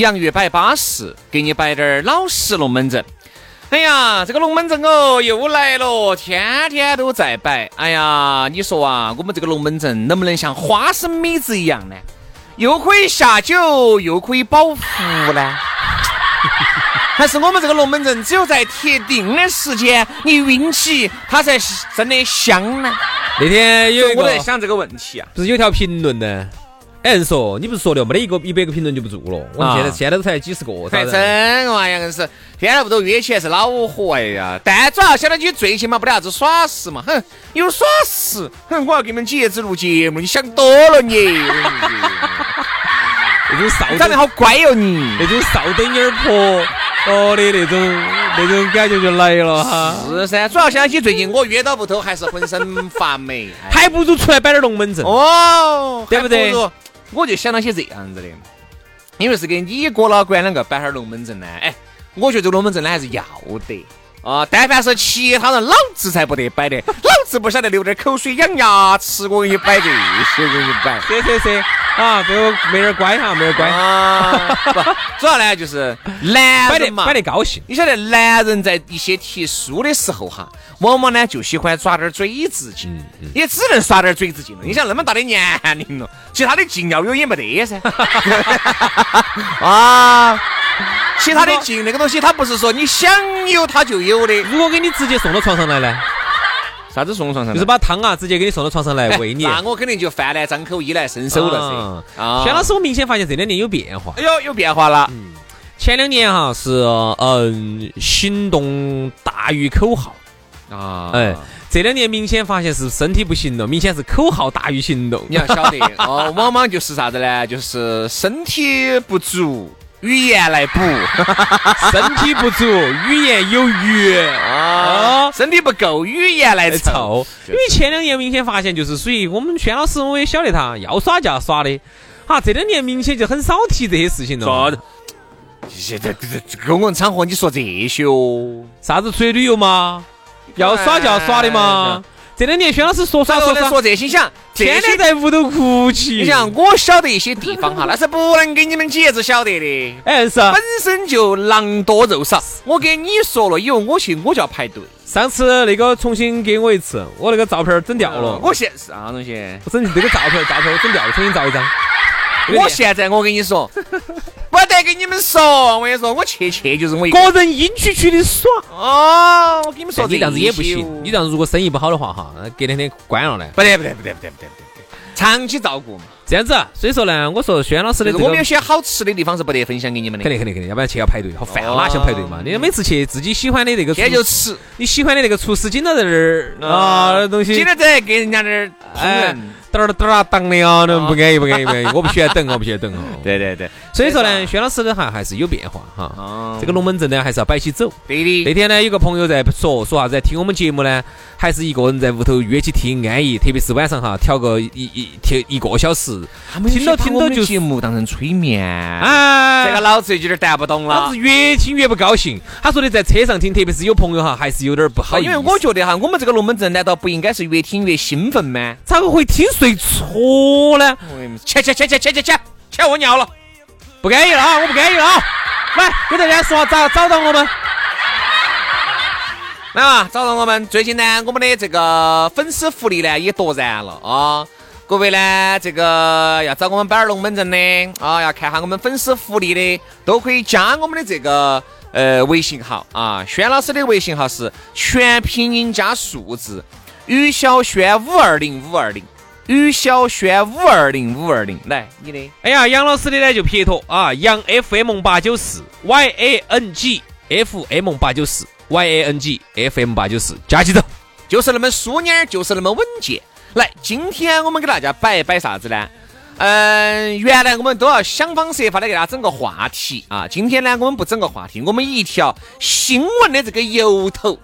洋芋摆巴适，给你摆点儿老实龙门阵。哎呀，这个龙门阵哦又来了，天天都在摆。哎呀，你说啊，我们这个龙门阵能不能像花生米子一样呢？又可以下酒，又可以保福呢？还是我们这个龙门阵只有在特定的时间你运气，它才是真的香呢？那天有我在想这个问题啊。不是有条评论呢？有人说你不是说的没得一个一百个评论就不做了，我们现在啊现在都才几十个，还咋子真嘛呀，硬是天天屋头约起来是恼火哎呀！但主要晓得你最起码不得啥子耍事嘛，哼，有耍事，哼，我要给你们几爷子录节目，你想多了你，那种少长得好乖哟你。那种少灯眼儿婆哦的那种那种感觉就来了哈，是噻，主要想起最近我约到屋头还是浑身发霉，哎还不如出来摆点龙门阵。哦，对不对？我就想到些这样子的，因为是给你哥老倌两个摆哈龙门阵呢，哎，我觉得这龙门阵呢还是要得。啊，但凡是其他人，老子才不得摆的，老子不晓得流点口水养牙齿，我给你摆这些，我给你摆。是是是啊，这个没点儿乖哈，没点儿乖，啊，不，主要呢就是男人嘛，摆得高兴。你晓得，男人在一些提输的时候哈，往往呢就喜欢耍点嘴子劲，也只能耍点嘴子劲了。你想那么大的年龄了，其他的劲要有也没得噻。啊，其他的劲那个东西，它不是说你想有它就有的。如果给你直接送到床上来呢，啥子送到床上？就是把汤啊直接给你送到床上来 喂你。那我肯定就饭来张口，衣来伸手了噻。啊轩老师，我明显发现这两年有变化。哎呦，有变化了。前两年哈是嗯行动大于口号，啊哎，这两年明显发现是身体不行了，明显是口号大于行动。你要晓得哦，往往就是啥子呢？就是身体不足，语言来补。身体不足，语言有余啊，身体不够，语言来来凑。凑。因为前两年明显发现就是属于我们轩老师，我也晓得他要耍就要耍的，哈，这两年明显就很少提这些事情了。现在这这这公共场合你说这些哦，啥子出去旅游吗，要耍就要耍的嘛。这两年轩老师说耍说说这些？想，天天在屋头哭泣。你想，我晓得一些地方哈，那是不能给你们几爷子晓得的。哎是啊本身就狼多肉少，我给你说了以后，我去我就要排队。上次那个重新给我一次，我那个照片儿整掉了。我现啥东西？我整这个照片儿照片儿我整掉了，重新照一张。我现在我跟你说，不得跟你们说，我跟你说，我去去就是我一个。人阴曲曲的耍。哦，我跟你们说，你这样子也不行，你你这样子如果生意不好的话哈，隔两天关了呢。不得不得不得不得不得不得，长期照顾嘛。这样子，所以说呢，我说轩老师的这个我们有些好吃的地方是不得分享给你们的。肯定肯定肯定，要不然去要排队，好烦哪想排队嘛？你每次去自己喜欢的那个厨天天就吃，你喜欢的那个厨师经常在那儿啊，那东西经常在给人家那儿烹哎饪。，嘚儿嘚儿啊当的啊，那不安逸不安逸不安逸，我不喜欢等，我不喜欢等哦。对对对，所以说呢，薛老师的哈还是有变化哈。哦这个龙门阵呢还是要摆起走。对的那。天呢，有个朋友在说说啥子，听我们节目呢，还是一个人在屋头约起听安逸，特别是晚上哈，调个一一调一个小时，听到听到就节目当成催眠，哎，这个老子有点带不懂了老子。越听越不高兴。他说的在车上听，特别是有朋友哈，还是有点不好意思。因为我觉得哈，我们这个龙门阵难道不应该是越听越兴奋吗？咋个会听睡错呢？切切切切切切切切！我尿了。不安逸了啊！我不安逸了啊！来，给大家说找找到我们？来嘛，找到我们。最近呢，我们的这个粉丝福利呢也夺燃了啊！各位呢，这个要找我们板儿龙门阵的啊，要看下我们粉丝福利的，都可以加我们的这个呃微信号啊。轩老师的微信号是全拼音加数字，于小轩五二零五二零，于小轩五二零五二零。来，你的，哎呀，杨老师的呢就撇脱啊，杨 FM 八九四 Y A N G F M 八九四 Y A N G F M 八九四，加起走。就是那么淑妮儿，就是那么稳健。来，今天我们给大家摆一摆啥子呢？嗯，原来我们都要想方设法的给大家整个话题啊。今天呢，我们不整个话题，我们一条新闻的这个由头。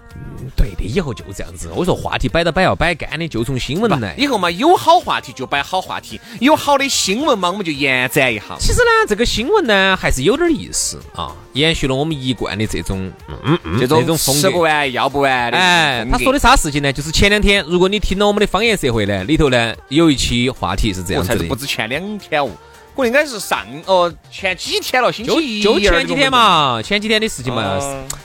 以后就这样子。我说话题摆到摆要摆干的，就从新闻来。以后嘛，有好话题就摆好话题，有好的新闻嘛，我们就延展一下。其实呢，这个新闻呢，还是有点意思啊，延续了我们一贯的这种嗯嗯这种风格吃不完要不完的。哎，他说的啥事情呢？就是前两天，如果你听了我们的方言社会呢，里头呢有一期话题是这样子的，不止前两天哦。我应该是上哦前几天了，星期一就前几天嘛，前几天的事情嘛，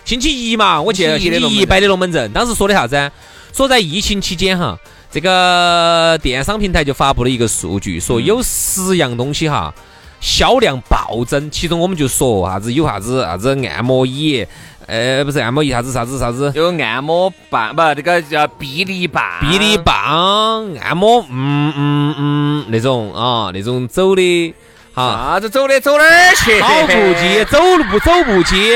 星期一嘛，我记得星期一摆的龙门阵，当时说的啥子？说在疫情期间哈，这个电商平台就发布了一个数据，说有十样东西哈销量暴增，其中我们就说啥子有啥子啥子按摩椅，呃不是按摩仪啥子啥子啥子，有按摩棒不这个叫臂力棒，臂力棒按摩嗯嗯嗯那种啊那种走的。哈啥子走的走哪儿去？跑步机、走路步走步机，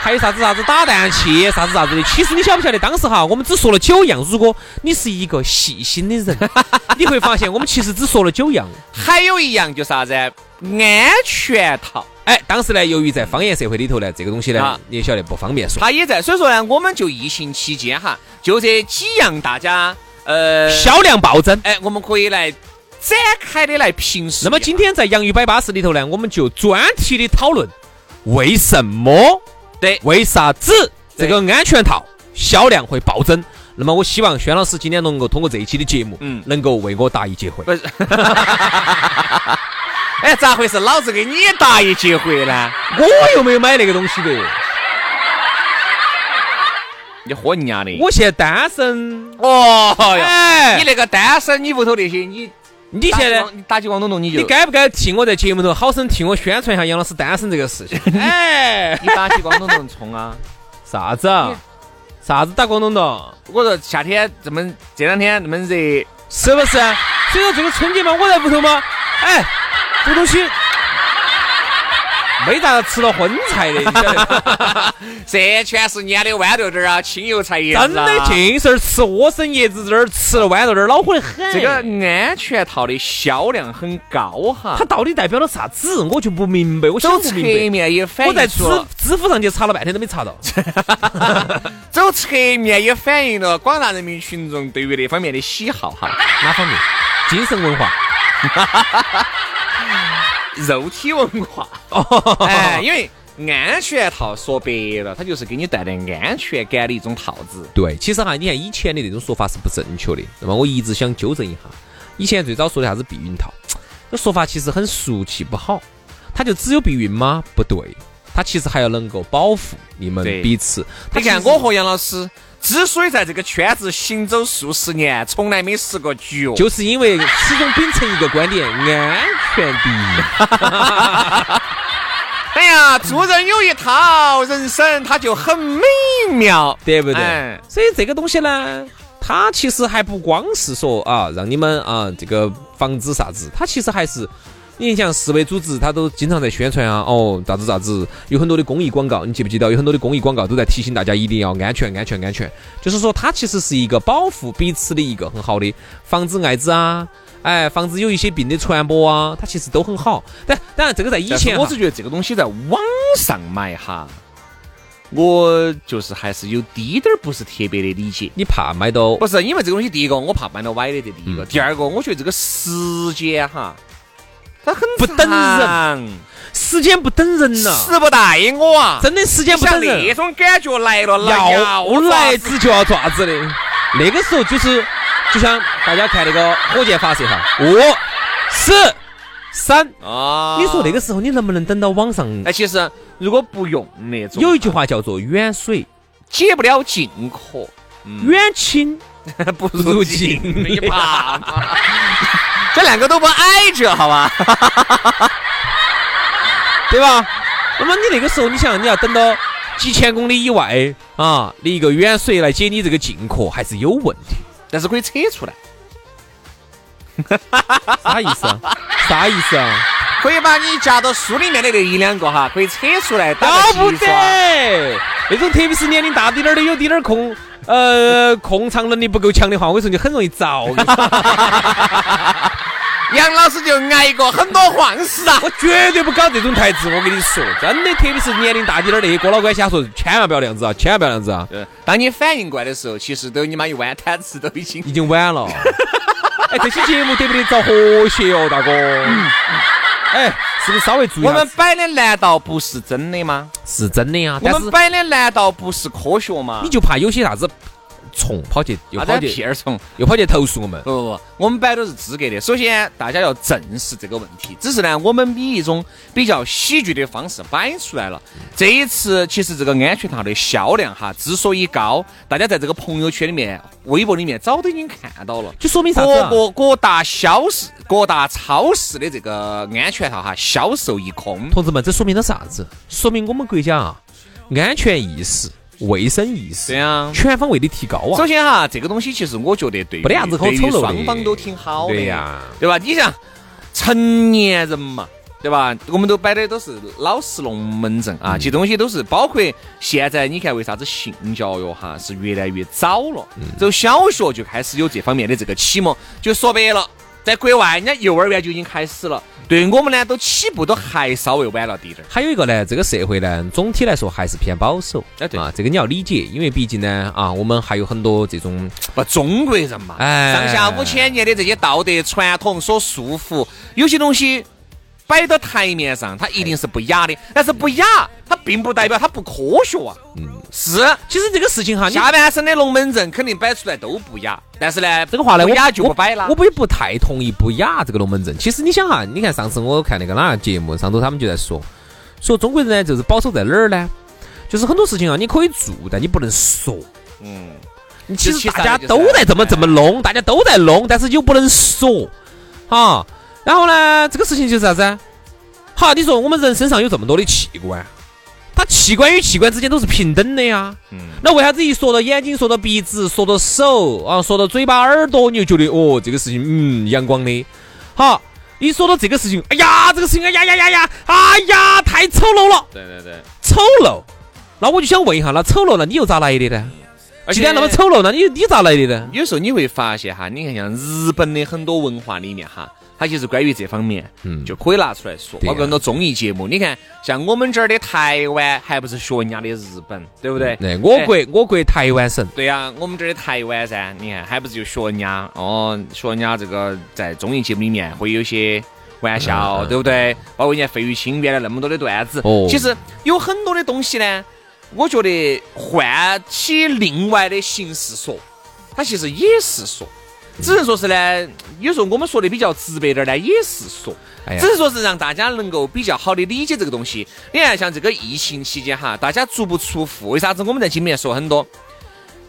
还有啥子啥子打蛋器，啥子啥子的。其实你晓不晓得，当时哈，我们只说了九样。如果你是一个细心的人，你会发现我们其实只说了九样。还有一样就是啥子？安全套。哎，当时呢，由于在方言社会里头呢，这个东西呢，你也晓得不方便说。他也在，所以说呢，我们就疫情期间哈，就这几样大家呃销量暴增。哎，我们可以来。展开的来评述。那么今天在洋芋摆巴士里头呢，我们就专题的讨论为什么？对，为啥子这个安全套销量会暴增？那么我希望轩老师今天能够通过这一期的节目，嗯，能够为我答疑解惑。不是，哎，咋回事？老子给你答疑解惑呢？我又没有买那个东西的。你喝人家的？我现在单身。哦，哎，你那个单身，你屋头那些你。你现在打起光东东，你就你该不该替我在节目头好生替我宣传一下杨老师单身这个事情？哎，你打起光东东冲啊？啥子啊？啥子打光东东？我说夏天这么这两天那么热，是不是？所以说这个春节嘛，我在屋头嘛，哎，这东西。没咋吃到荤菜的，这全是腌的豌豆豆啊，青油菜叶子真的尽是吃莴笋叶子这儿，吃了豌豆豆恼火得很。这个安全套的销量很高哈，它到底代表了啥子？我就不明白，我想不明白。侧面也反映，我在支支付上去查了半天都没查到。走侧面也反映了广大人民群众对于那方面的喜好哈。哪方面？精神文化。肉体文化，哎，因为安全套说白了，它就是给你带来安全感的一种套子。对，其实哈，你看以前的那种说法是不正确的。那么我一直想纠正一下，以前最早说的啥子避孕套，这说法其实很俗气不好。它就只有避孕吗？不对，它其实还要能够保护你们彼此。你看我和杨老师。之所以在这个圈子行走数十年，从来没失过局，就是因为始终秉承一个观点：安全第一。哎呀，做人有一套，人生它就很美妙，对不对？所以这个东西呢，它其实还不光是说啊，让你们啊这个防止啥子，它其实还是。你像世卫组织，他都经常在宣传啊，哦，咋子咋子，有很多的公益广告，你记不记得？有很多的公益广告都在提醒大家一定要安全、安全、安全。就是说，它其实是一个保护彼此的一个很好的，防止艾滋啊，哎，防止有一些病的传播啊，它其实都很好。但当然，这个在以前，我是觉得这个东西在网上买哈，我就是还是有滴点儿不是特别的理解。你怕买到？不是，因为这个东西，第一个我怕买到歪的，这第一个。第二个，我觉得这个时间哈。它很不等人，时间不等人呐，时不待我啊！真的时间不等人，那种感觉来了，要来子就要爪子的。那个时候就是，就像大家看那个火箭发射哈，五、四、三啊！你说那个时候你能不能等到网上？哎，其实如果不用那种，有一句话叫做“远水解不了近渴，远亲 不如近一旁”。这两个都不挨着，好吧？对吧？那么你那个时候，你想你要等到几千公里以外啊，你一个远水来解你这个近渴，还是有问题。但是可以扯出来，啥意思啊？啥意思啊？可以把你夹到书里面的那一两个哈，可以扯出来打个齐刷。得，那种特别是年龄大滴点儿的，有滴点儿控呃控场能力不够强的话，我跟你说，你很容易着。杨老师就挨过很多晃事啊。我绝对不搞这种台子，我跟你说，真的，特别是年龄大点点儿的，哥老倌瞎说，千万不要那样子啊，千万不要那样子啊，对，当你反应过来的时候，其实都你妈一弯摊子都已经已经晚了。哎，这期节目得不得找和谐哦，大哥？哎，是不是稍微注意我们摆的难道不是真的吗？是真的呀，我们摆的难道不是科学吗？你就怕有些啥子虫跑去又跑去屁儿虫？又跑去投诉我们。不不不，我们摆都是资格的。首先，大家要正视这个问题。只是呢，我们以一种比较喜剧的方式摆出来了。这一次，其实这个安全套的销量哈之所以高，大家在这个朋友圈里面、微博里面早都已经看到了。就说明啥子各各大销市、各大超市的这个安全套哈销售一空。同志们，这说明了啥子？说明我们国家啊，安全意识、卫生意识，对啊全方位的提高啊首。先哈，这个东西其实我觉得对于没得啥子可对于丑陋的双方都挺好的对呀对吧？你像成年人嘛，对吧？我们都摆的都是老实龙门阵啊，这东西都是包括现在你看为啥子性教育哈是越来越早了，从小学就开始有这方面的这个启蒙，就说白了。在国外，人家幼儿园就已经开始了，对我们呢，都起步都还稍微晚了滴点儿。还有一个呢，这个社会呢，总体来说还是偏保守。哎对啊，这个你要理解，因为毕竟呢，啊，我们还有很多这种不，中国人嘛，哎上下五千年的这些道德传统所束缚，有些东西摆到台面上，它一定是不雅的。但是不雅，它并不代表它不科学啊。嗯，是。其实这个事情哈，下半身的龙门阵肯定摆出来都不雅，但是呢，这个话呢，我不雅就不摆了。我不不太同意不雅这个龙门阵。其实你想哈，你看上次我看那个哪个节目，上头他们就在说，说中国人呢就是保守在哪儿呢？就是很多事情啊，你可以做，但你不能说。嗯，其实大家都在这么这么弄，大家都在弄，但是又不能说，啊。然后呢，这个事情就是啥子？好，你说我们人身上有这么多的器官，它器官与器官之间都是平等的呀。嗯那为啥子一说到眼睛，说到鼻子，说到手啊，说到嘴巴、耳朵，你就觉得哦，这个事情嗯阳光的。好，一说到这个事情，哎呀，这个事情，哎呀呀呀呀，哎呀，太丑陋了，对对对。丑陋。那我就想问一下，那丑陋，那你又咋来的呢？而既然那么丑陋，那你你咋来的呢？有时候你会发现哈，你看像日本的很多文化里面哈，它就是关于这方面，嗯就可以拿出来说，包括很多综艺节目。你看，像我们这儿的台湾，还不是学人家的日本，对不对？那我哎国我国台湾省，对呀、我们这儿的台湾噻，你看还不是就学人家哦，学人家这个在综艺节目里面会有些玩笑，对不对？包括人家费玉清原来那么多的段子，哦其实有很多的东西呢，我觉得换起另外的形式说，它其实也是说，只能说是呢，有时候我们说的比较直白点儿呢，也是说。哎呀只是说是让大家能够比较好的理解这个东西。你看，像这个疫情期间哈，大家足不出户，为啥子我们在节目里面说很多？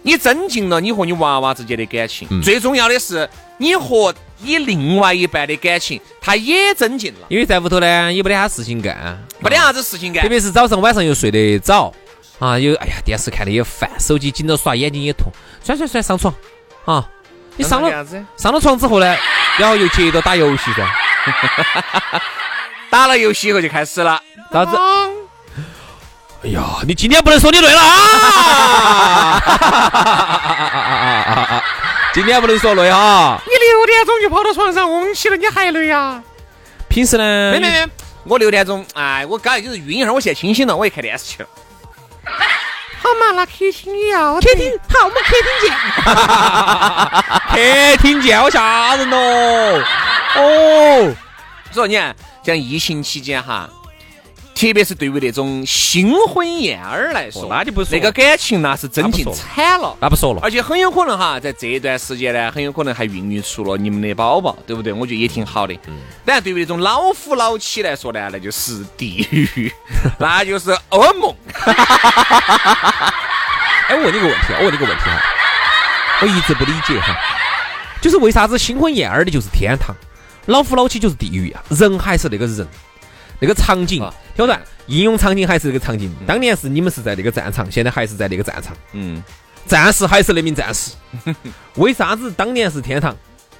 你增进了你和你娃娃之间的感情，嗯最重要的是你和你另外一半的感情，它也增进了，因为在屋头呢也没得啥事情干，没得啥子事情干特。别是早上晚上又睡得早啊，有哎呀电视看的也烦，手机紧着耍，眼睛也痛，算算算上床啊！你上了？上了床之后呢，然后又接着打游戏噻，打了游戏以后就开始了，啥子？哎呀，你今天不能说你累了啊！今天不能说累哈。你六点钟就跑到床上翁起了，你还累呀？平时呢？没没没，我六点钟，哎，我刚才就是晕一会儿，我现在清醒了，我去看电视去了。好嘛，那客厅也要客厅好，我们客厅见。客厅见，好吓人哦！哦，所以你看，像疫情期间哈，特别是对于那种新婚燕尔来说，哦那就不说那个感情那是真进惨了。那不说了。而且很有可能哈，在这一段时间呢，很有可能还孕育出了你们的宝宝，对不对？我觉得也挺好的。嗯当然，对于那种老夫老妻来说呢，那就是地狱，那就是噩梦。哎，我问你个问题啊，我问你个问题哈，我一直不理解哈，就是为啥子新婚燕尔的就是天堂，老夫老妻就是地狱啊，人还是那个人，那个场景啊，听我说，应用场景还是那个场景。当年是你们是在那个战场，现在还是在那个战场，嗯，战士还是那名战士。为啥子当年是天堂，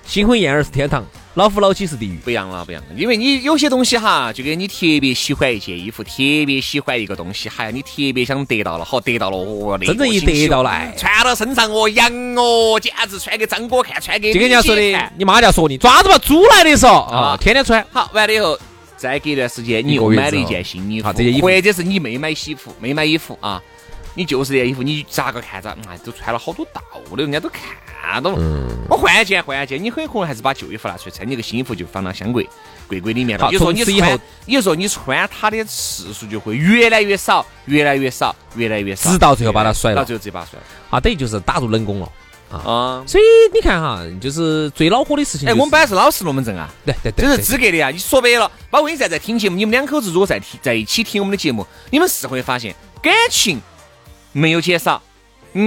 新婚燕尔是天堂，老夫老妻是地狱？不一样了，不一样了，因为你有些东西哈，就跟你特别喜欢一件衣服，特别喜欢一个东西，还你特别想得到了，好得到了，哦，真正一得到来穿到身上哦，洋哦，简直穿给张哥看，穿给就跟人家说的你妈就要说你抓子嘛，猪来的时候啊。啊，天天穿。好，完了以后，再隔一段时间，你又买了一件新衣服或者是你没买西服，没买衣服啊，你就是这件衣服，你咋个看着，哎，都穿了好多道了，人家都看到了。嗯我换一件，换一件，你很可能还是把旧衣服拿出来穿，你个新衣服就放到箱柜柜柜里面了。好有时候你从此以后穿，有时候你穿它的次数就会越来越少，越来越少，越来越少，直到最后把它甩了到最后直接把它甩了。啊，等于就是打入冷宫了。啊，所以你看哈，就是最恼火的事情、哎，就是。我们本来是老实龙门阵啊。对对对，这是资格的呀！你说白了，包括你在在听节目，你们两口子如果在听在一起听我们的节目，你们是会发现感情没有减少，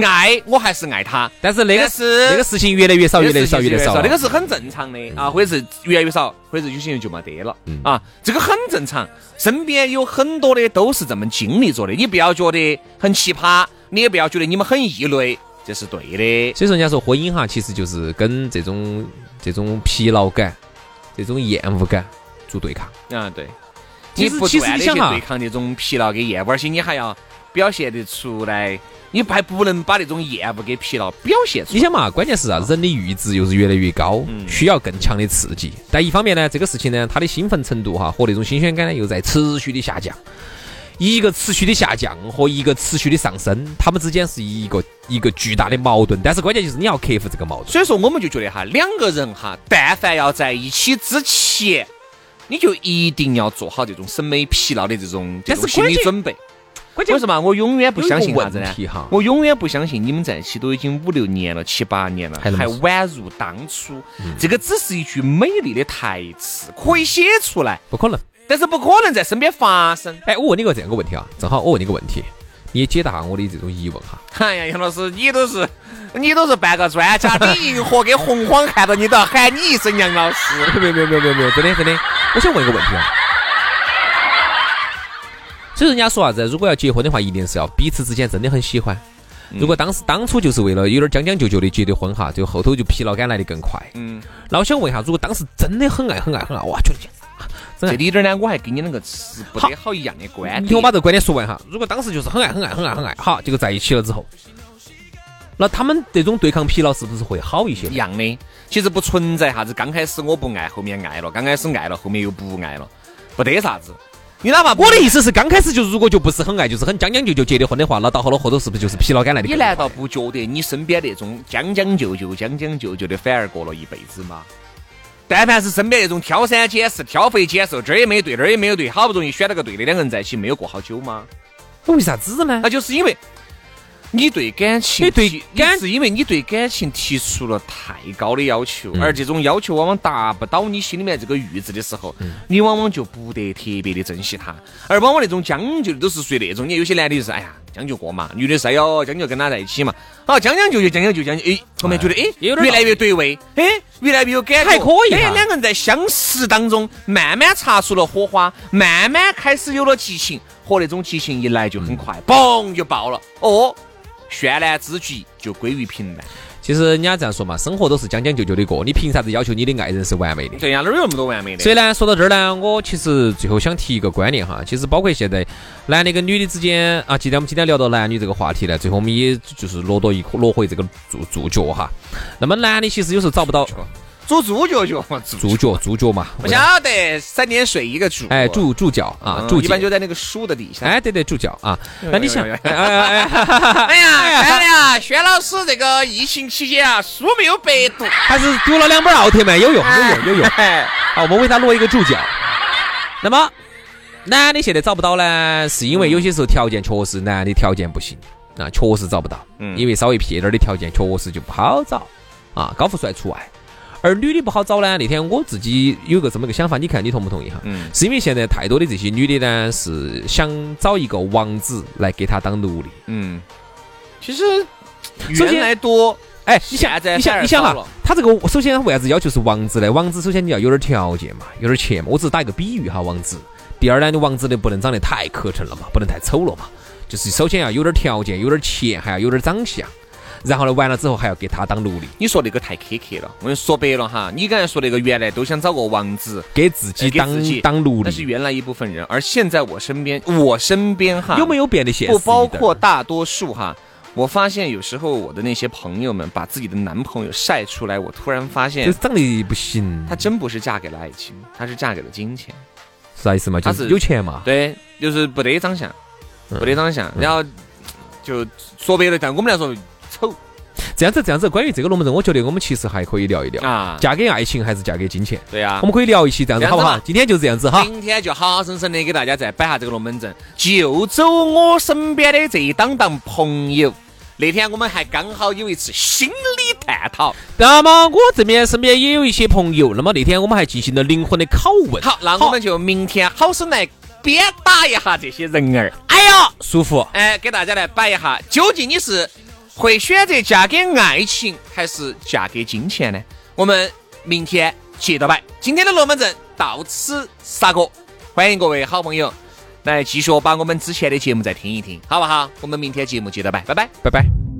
爱我还是爱他，但是那个但是那个事情越来越少，越来越少，越来越少了。那个是很正常的啊，或者是越来越少，或者是有些人就没得了啊，这个很正常。身边有很多的都是这么经历着的，你不要觉得很奇葩，你也不要觉得你们很异类，这是对的。所以说，人家说婚姻哈，其实就是跟这种这种疲劳感、这种厌恶感做对抗。啊，对，其实其实你不断你想哈的去对抗这种疲劳跟厌恶，而且你还要表现得出来，你还不能把那种厌恶给疲劳表现出来。你想嘛，关键是啊，人的阈值又是越来越高，需要更强的刺激。但一方面呢，这个事情呢，它的兴奋程度哈和那种新鲜感呢又在持续的下降。一个持续的下降和一个持续的上升，它们之间是一个一个巨大的矛盾。但是关键就是你要克服这个矛盾。所以说，我们就觉得哈，两个人哈，但凡要在一起之前，你就一定要做好这种审美疲劳的这种这种心理准备。关键为什么？我永远不相信啥子呢？我永远不相信你们在一起都已经五六年了、七八年了，还还宛如当初。这个只是一句美丽的台词，可以写出来，不可能。但是不可能在身边发生。哎，我问你个这样个问题啊，正好我问你个问题，你也解答下我的这种疑问哈。哎呀，杨老师，你都是你都是半个专家，李银河跟洪荒看到你都要喊你一声杨老师。没有没有没有没有没有，真的真的，我想问一个问题啊。所以人家说啥子？如果要结婚的话，一定是要彼此之间真的很喜欢。如果当时当初就是为了有点将将就就的结的婚哈，就后头就疲劳感来的更快。嗯，那我想问一下，如果当时真的很爱很爱很爱，哇，觉得这里点呢，我还跟你两个持不得好一样的观点。你听我把这个观点说完哈。如果当时就是很爱很爱很爱很爱，好，结果在一起了之后，那他们这种对抗疲劳是不是会好一些一？样的，其实不存在啥子刚开始我不爱，后面爱了；刚开始爱了，后面又不爱了，不得啥子。你哪怕我的意思是，刚开始就如果就不是很爱，就是很将将就就结的婚的话，那到后头后头是不是就是疲劳感来的？你难道不觉得你身边那种将将就就、将将就就的，反而过了一辈子吗？但凡是身边那种挑三拣四、挑肥拣瘦，这儿也没对，那儿也没有对，好不容易选了个对的，两个人在一起没有过好久吗？为啥子呢那？就是因为你对感情你对感是因为你对感情提出了太高的要求，而这种要求往往达不到你心里面这个阈值的时候，你往往就不得特别的珍惜他，而往往那种将就的都是属于那种，你有些男的就是哎呀将就过嘛，女的是哎呦将就跟他在一起嘛，好将将就就将将就将就，哎后面觉得哎越来越对味，哎越来越有感觉，还可以哎两个人在相识当中慢慢擦出了火花，慢慢开始有了激情，和那种激情一来就很快，嘣就爆了，哦。绚烂之极就归于平淡。其实人家这样说嘛，生活都是将将就就的过，你凭啥子要求你的爱人是完美的？对呀，哪有那么多完美的？所以呢，说到这儿呢，我其实最后想提一个观念哈，其实包括现在男的跟女的之间啊，既然我们今天聊到男女这个话题呢，最后我们也就是落到一落回这个注注脚哈。那么男的其实有时候找不到煮猪脚脚嘛，猪注脚猪脚嘛，不晓得三点水一个猪，哎猪猪脚啊一般就在那个书的底下。哎对对猪脚啊。那你想，哎呀哎呀，轩老师这个疫情期间啊，书没有白读，还是读了两本奥特曼，有用有用有用。哎，好，我们为他落一个注脚。那么，男的现在找不到呢，是因为有些时候条件确实男的条件不行啊，确实找不到。嗯因为稍微撇点的条件确实就不好找啊，高富帅除外。而女的不好找呢，那天我自己有个这么个想法，你看你同不同意哈？嗯，是因为现在太多的这些女的呢，是想找一个王子来给她当奴隶。嗯，其实首先原来多，哎，你想现在你想你想哈他这个首先为啥子要求是王子呢？王子首先你要有点条件嘛，有点钱嘛。我只是打一个比喻哈，王子。第二呢，你王子呢不能长得太磕碜了嘛，不能太丑了嘛。就是首先要有点条件，有点钱，还要有点长相。然后呢，完了之后还要给他当奴隶，你说那个太苛刻了。我跟你说白了哈，你刚才说那个原来都想找个王子。给自己当当奴隶那是。原来一部分人，而现在我身边，我身边哈有没有变得现实不包括大多数哈。我发现有时候我的那些朋友们把自己的男朋友晒出来，我突然发现就是长得不行，她真不是嫁给了爱情，她是嫁给了金钱。啥意思嘛？就是是有钱嘛。对，就是不得长相，嗯不得长相，然后就说白了，但我们来说丑这样子，这样子，关于这个龙门阵，我觉得我们其实还可以聊一聊，啊，嫁给爱情还是嫁给金钱？对呀我。们可以聊一期，这样子好不好？今天就这样子哈。今天就好好生生的给大家再摆下这个龙门阵，就走我身边的这一档档朋友。那天我们还刚好有一次心理探讨。那么我这边身边也有一些朋友，那么那天我们还进行了灵魂的拷问。好，那我们就明天好生来鞭打一下这些人儿。哎呀，舒服。哎，给大家来摆一下，究竟你是会选择嫁给爱情，还是嫁给金钱呢？我们明天接着摆。今天的龙门阵到此杀过，欢迎各位好朋友来继续把我们之前的节目再听一听，好不好？我们明天节目接着摆，拜拜。拜拜。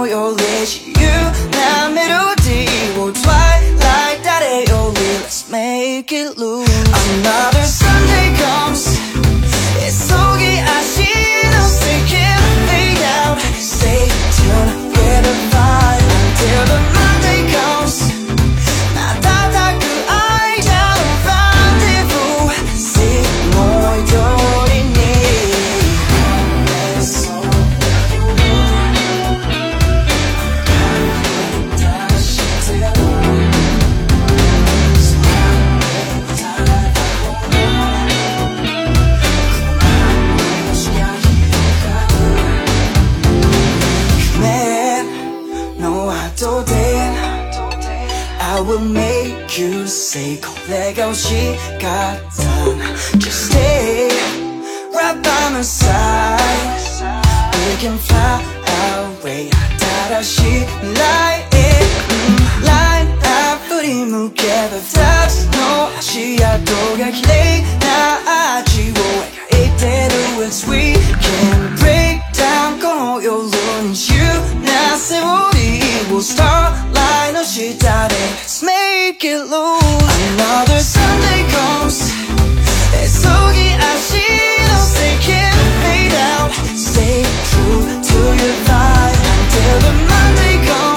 有有力气涙滴我 twilight だれより Let's make it loose. Another Sunday comes. It's so no, I don't I will make you say collect she got done. Just stay right by my side. We can fly away. 다시 light it, mm, light up. 우리 together. That's no 아시아도 가길래 나 아지워. 이대로 it's we can break down. Go your lunch. You now say what will lose Starlight, no she died Let's make it loose. Another Sunday comes. 애속이 아시던 Stay can fade out Stay true to your vibe. Until the Monday comes.